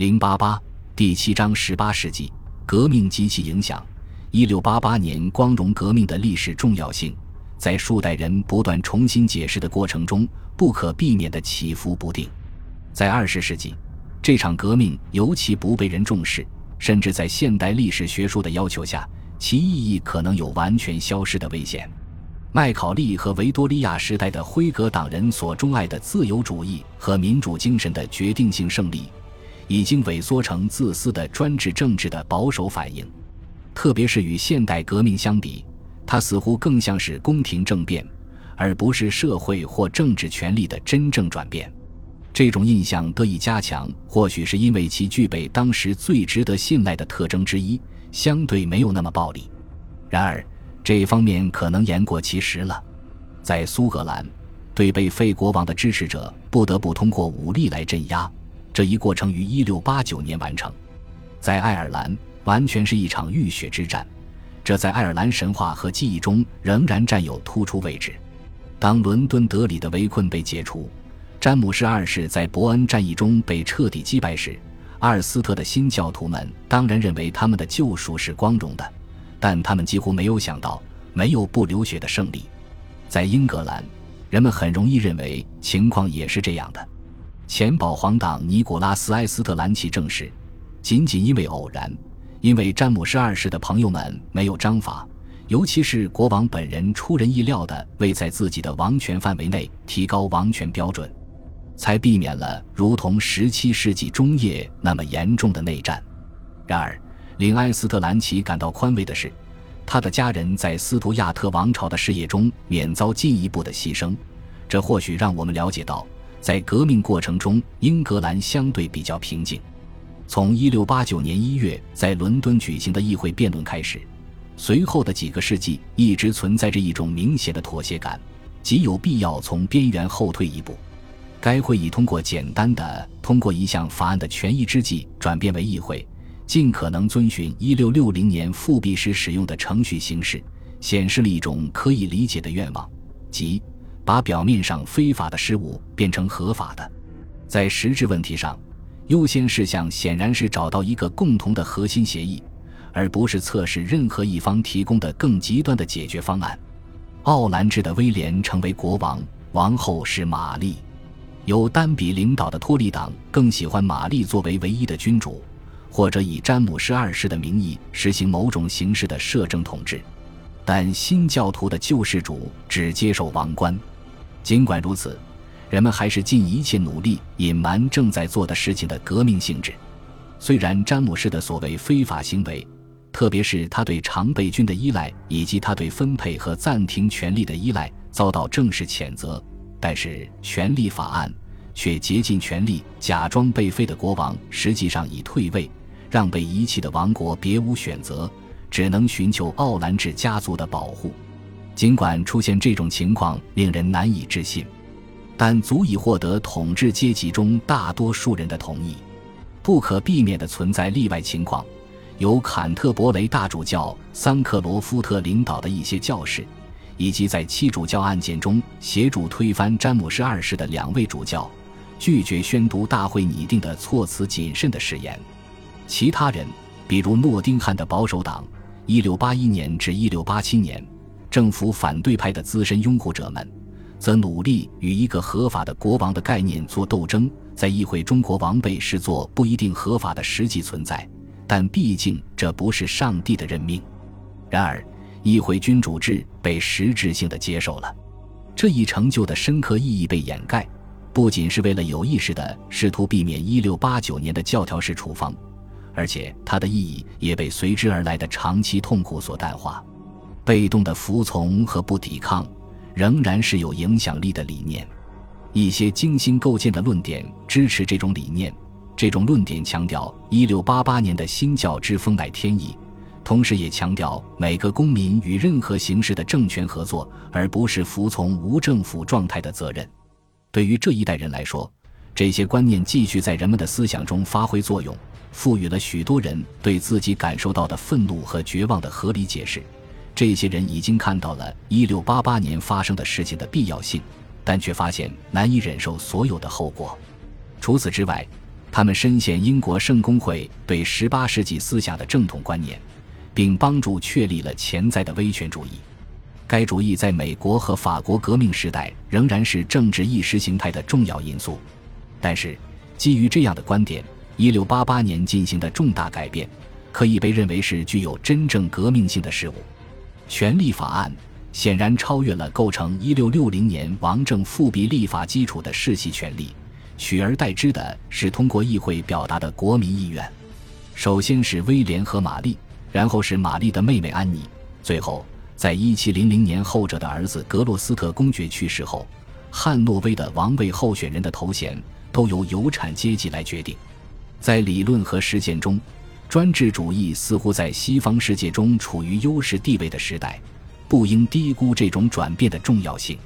零八八第七章十八世纪革命及其影响。一六八八年光荣革命的历史重要性，在数代人不断重新解释的过程中，不可避免的起伏不定。在二十世纪，这场革命尤其不被人重视，甚至在现代历史学术的要求下，其意义可能有完全消失的危险。麦考利和维多利亚时代的辉格党人所钟爱的自由主义和民主精神的决定性胜利，已经萎缩成自私的专制政治的保守反应。特别是与现代革命相比，它似乎更像是宫廷政变，而不是社会或政治权力的真正转变。这种印象得以加强，或许是因为其具备当时最值得信赖的特征之一——相对没有那么暴力。然而，这方面可能言过其实了。在苏格兰，对被废国王的支持者不得不通过武力来镇压，这一过程于1689年完成。在爱尔兰。完全是一场浴血之战，这在爱尔兰神话和记忆中仍然占有突出位置。当伦敦德里的围困被解除，詹姆士二世在伯恩战役中被彻底击败时，阿尔斯特的新教徒们当然认为他们的救赎是光荣的，但他们几乎没有想到没有不流血的胜利。在英格兰，人们很容易认为情况也是这样的。前保皇党尼古拉斯·埃斯特兰奇证实，仅仅因为偶然。因为詹姆士二世的朋友们没有章法，尤其是国王本人出人意料的未在自己的王权范围内提高王权标准，才避免了如同十七世纪中叶那么严重的内战。然而，令埃斯特兰奇感到宽慰的是，他的家人在斯图亚特王朝的事业中免遭进一步的牺牲。这或许让我们了解到，在革命过程中，英格兰相对比较平静。从1689年1月在伦敦举行的议会辩论开始，随后的几个世纪一直存在着一种明显的妥协感，极有必要从边缘后退一步。该会议通过简单的通过一项法案的权宜之计转变为议会尽可能遵循1660年复辟时使用的程序形式，显示了一种可以理解的愿望，即把表面上非法的事物变成合法的。在实质问题上。优先事项显然是找到一个共同的核心协议，而不是测试任何一方提供的更极端的解决方案。奥兰治的威廉成为国王，王后是玛丽。由丹比领导的托利党更喜欢玛丽作为唯一的君主，或者以詹姆士二世的名义实行某种形式的摄政统治。但新教徒的救世主只接受王冠。尽管如此。人们还是尽一切努力隐瞒正在做的事情的革命性质。虽然詹姆士的所谓非法行为，特别是他对常备军的依赖以及他对分配和暂停权力的依赖遭到正式谴责，但是权力法案却竭尽全力假装被废的国王实际上已退位，让被遗弃的王国别无选择，只能寻求奥兰治家族的保护。尽管出现这种情况令人难以置信。但足以获得统治阶级中大多数人的同意。不可避免的存在例外情况，由坎特伯雷大主教桑克罗夫特领导的一些教士，以及在七主教案件中协助推翻詹姆士二世的两位主教，拒绝宣读大会拟定的措辞谨慎的誓言。其他人，比如诺丁汉的保守党，1681年至1687年，政府反对派的资深拥护者们。则努力与一个合法的国王的概念做斗争，在议会中国王被视作不一定合法的实际存在，但毕竟这不是上帝的任命。然而，议会君主制被实质性的接受了，这一成就的深刻意义被掩盖，不仅是为了有意识的试图避免1689年的教条式处方，而且它的意义也被随之而来的长期痛苦所淡化。被动的服从和不抵抗。仍然是有影响力的理念，一些精心构建的论点支持这种理念。这种论点强调1688年的新教之风乃天意，同时也强调每个公民与任何形式的政权合作，而不是服从无政府状态的责任。对于这一代人来说，这些观念继续在人们的思想中发挥作用，赋予了许多人对自己感受到的愤怒和绝望的合理解释。这些人已经看到了1688年发生的事情的必要性，但却发现难以忍受所有的后果。除此之外，他们深陷英国圣公会对18世纪思想的正统观念，并帮助确立了潜在的威权主义。该主义在美国和法国革命时代仍然是政治意识形态的重要因素。但是，基于这样的观点，1688年进行的重大改变，可以被认为是具有真正革命性的事物。权利法案显然超越了构成1660年王政复辟立法基础的世袭权利。取而代之的是通过议会表达的国民意愿。首先是威廉和玛丽，然后是玛丽的妹妹安妮，最后在1700年后者的儿子格洛斯特公爵去世后，汉诺威的王位候选人的头衔都由有产阶级来决定。在理论和实践中，专制主义似乎在西方世界中处于优势地位的时代，不应低估这种转变的重要性。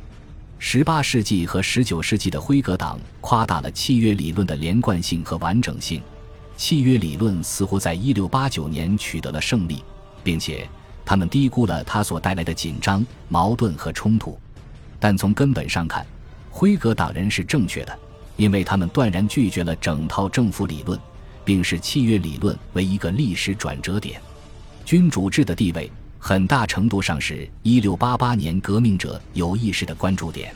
十八世纪和十九世纪的辉格党夸大了契约理论的连贯性和完整性，契约理论似乎在一六八九年取得了胜利，并且他们低估了它所带来的紧张、矛盾和冲突。但从根本上看，辉格党人是正确的，因为他们断然拒绝了整套政府理论，并视契约理论为一个历史转折点。君主制的地位。很大程度上是一六八八年革命者有意识的关注点，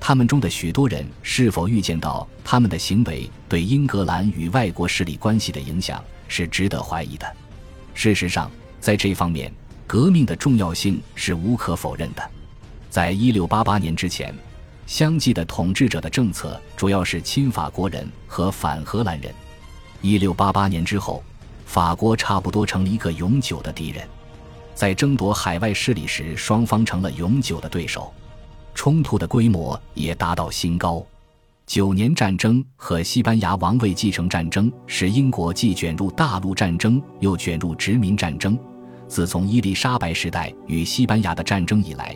他们中的许多人是否预见到他们的行为对英格兰与外国势力关系的影响是值得怀疑的。事实上，在这方面，革命的重要性是无可否认的。在一六八八年之前，相继的统治者的政策主要是亲法国人和反荷兰人；一六八八年之后，法国差不多成了一个永久的敌人。在争夺海外势力时，双方成了永久的对手，冲突的规模也达到新高。九年战争和西班牙王位继承战争使英国既卷入大陆战争，又卷入殖民战争。自从伊丽莎白时代与西班牙的战争以来，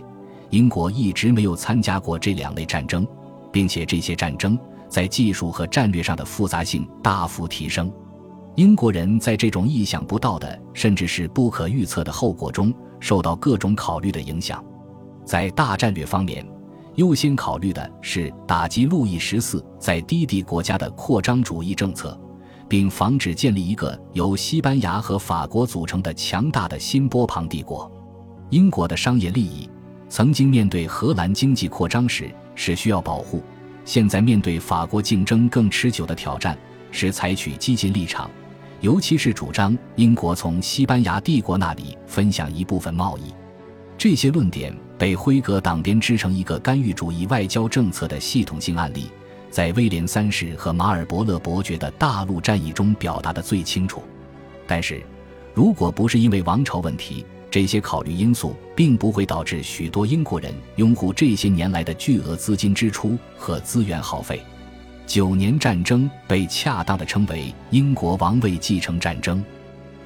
英国一直没有参加过这两类战争，并且这些战争在技术和战略上的复杂性大幅提升。英国人在这种意想不到的，甚至是不可预测的后果中，受到各种考虑的影响。在大战略方面，优先考虑的是打击路易十四在低地国家的扩张主义政策，并防止建立一个由西班牙和法国组成的强大的新波旁帝国。英国的商业利益曾经面对荷兰经济扩张时是需要保护，现在面对法国竞争更持久的挑战，是采取激进立场。尤其是主张英国从西班牙帝国那里分享一部分贸易，这些论点被辉格党编织成一个干预主义外交政策的系统性案例，在威廉三世和马尔伯勒伯爵的大陆战役中表达的最清楚。但是，如果不是因为王朝问题，这些考虑因素并不会导致许多英国人拥护这些年来的巨额资金支出和资源耗费。九年战争被恰当的称为英国王位继承战争，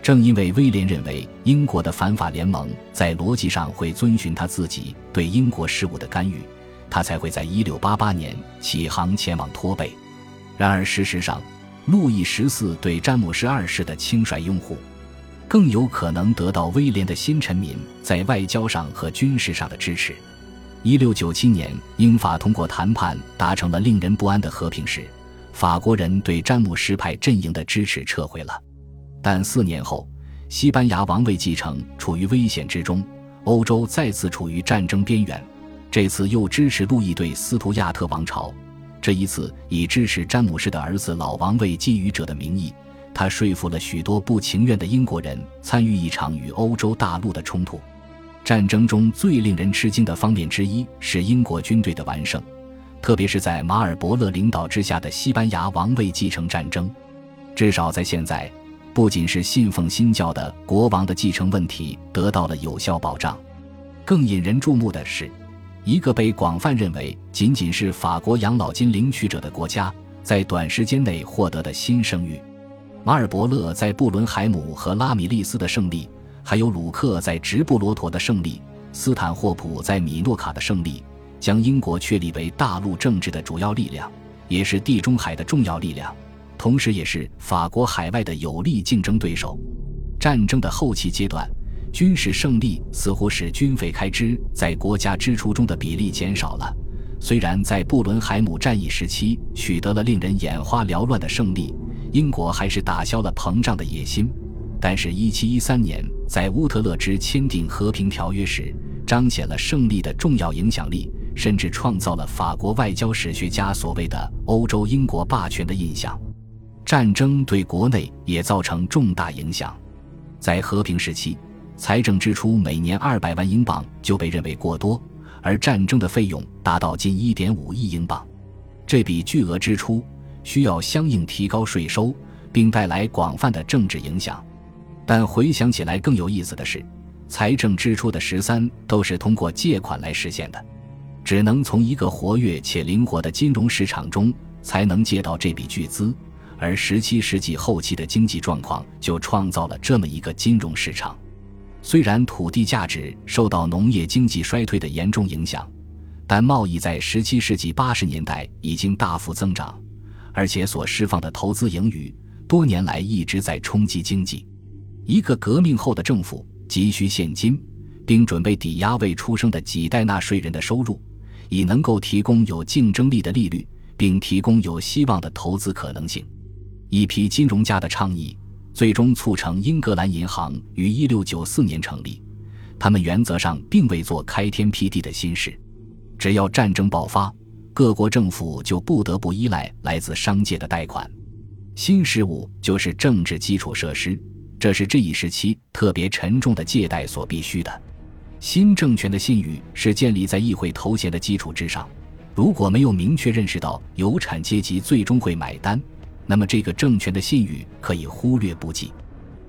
正因为威廉认为英国的反法联盟在逻辑上会遵循他自己对英国事务的干预，他才会在一六八八年起航前往托贝。然而，事实上，路易十四对詹姆士二世的轻率拥护，更有可能得到威廉的新臣民在外交上和军事上的支持。一六九七年，英法通过谈判达成了令人不安的和平时，法国人对詹姆斯派阵营的支持撤回了。但四年后，西班牙王位继承处于危险之中，欧洲再次处于战争边缘。这次又支持路易对斯图亚特王朝，这一次以支持詹姆士的儿子老王位觊觎者的名义，他说服了许多不情愿的英国人参与一场与欧洲大陆的冲突。战争中最令人吃惊的方面之一是英国军队的完胜，特别是在马尔伯勒领导之下的西班牙王位继承战争。至少在现在，不仅是信奉新教的国王的继承问题得到了有效保障，更引人注目的是，一个被广泛认为仅仅是法国养老金领取者的国家，在短时间内获得的新声誉。马尔伯勒在布伦海姆和拉米利斯的胜利。还有鲁克在直布罗陀的胜利，斯坦霍普在米诺卡的胜利，将英国确立为大陆政治的主要力量，也是地中海的重要力量，同时也是法国海外的有力竞争对手。战争的后期阶段，军事胜利似乎使军费开支在国家支出中的比例减少了。虽然在布伦海姆战役时期取得了令人眼花缭乱的胜利，英国还是打消了膨胀的野心。但是1713年在乌特勒支签订和平条约时，彰显了胜利的重要影响力，甚至创造了法国外交史学家所谓的“欧洲英国霸权”的印象。战争对国内也造成重大影响。在和平时期，财政支出每年二百万英镑就被认为过多，而战争的费用达到近一点五亿英镑。这笔巨额支出需要相应提高税收，并带来广泛的政治影响。但回想起来，更有意思的是，财政支出的十三都是通过借款来实现的，只能从一个活跃且灵活的金融市场中才能借到这笔巨资。而十七世纪后期的经济状况就创造了这么一个金融市场。虽然土地价值受到农业经济衰退的严重影响，但贸易在十七世纪八十年代已经大幅增长，而且所释放的投资盈余多年来一直在冲击经济。一个革命后的政府急需现金，并准备抵押未出生的几代纳税人的收入，以能够提供有竞争力的利率，并提供有希望的投资可能性。一批金融家的倡议，最终促成英格兰银行于1694年成立。他们原则上并未做开天辟地的新事，只要战争爆发，各国政府就不得不依赖来自商界的贷款。新事物就是政治基础设施，这是这一时期特别沉重的借贷所必须的。新政权的信誉是建立在议会头衔的基础之上，如果没有明确认识到有产阶级最终会买单。那么，这个政权的信誉可以忽略不计。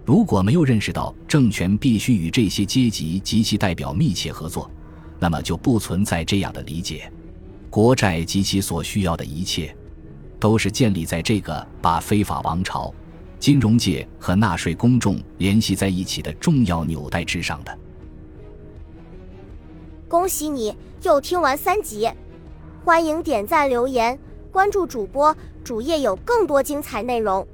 如果没有认识到政权必须与这些阶级及其代表密切合作，那么就不存在这样的理解。国债及其所需要的一切，都是建立在这个把非法王朝、金融界和纳税公众联系在一起的重要纽带之上的。恭喜你又听完三集，欢迎点赞、留言、关注主播。主页有更多精彩内容。